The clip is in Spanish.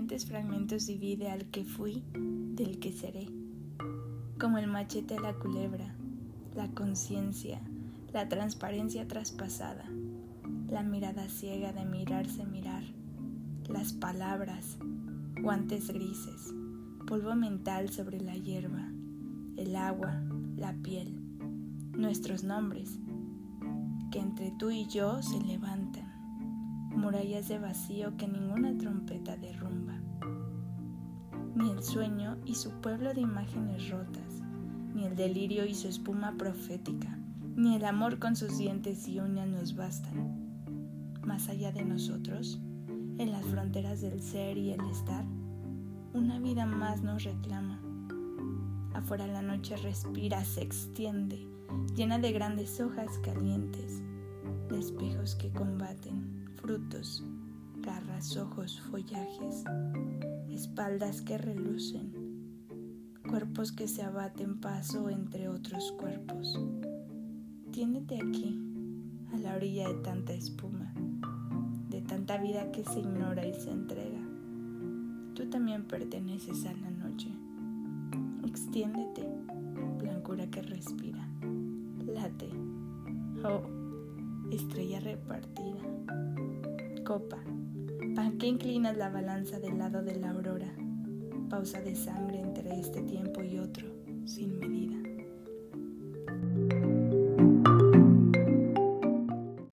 diferentes fragmentos divide al que fui del que seré, como el machete a la culebra, la conciencia, la transparencia traspasada, la mirada ciega de mirarse mirar, las palabras, guantes grises, polvo mental sobre la hierba, el agua, la piel, nuestros nombres, que entre tú y yo se levantan, murallas de vacío que ninguna trompeta derrumba, ni el sueño y su pueblo de imágenes rotas, ni el delirio y su espuma profética, ni el amor con sus dientes y uñas nos bastan. Más allá de nosotros, en las fronteras del ser y el estar, una vida más nos reclama. Afuera la noche respira, se extiende, llena de grandes hojas calientes, de espejos que combaten, frutos, garras, ojos, follajes, espaldas que relucen, cuerpos que se abaten paso entre otros cuerpos. Tiéndete aquí, a la orilla de tanta espuma tanta vida que se ignora y se entrega. Tú también perteneces a la noche. Extiéndete, blancura que respira. Late. Oh, estrella repartida. Copa, pan que inclinas la balanza del lado de la aurora. Pausa de sangre entre este tiempo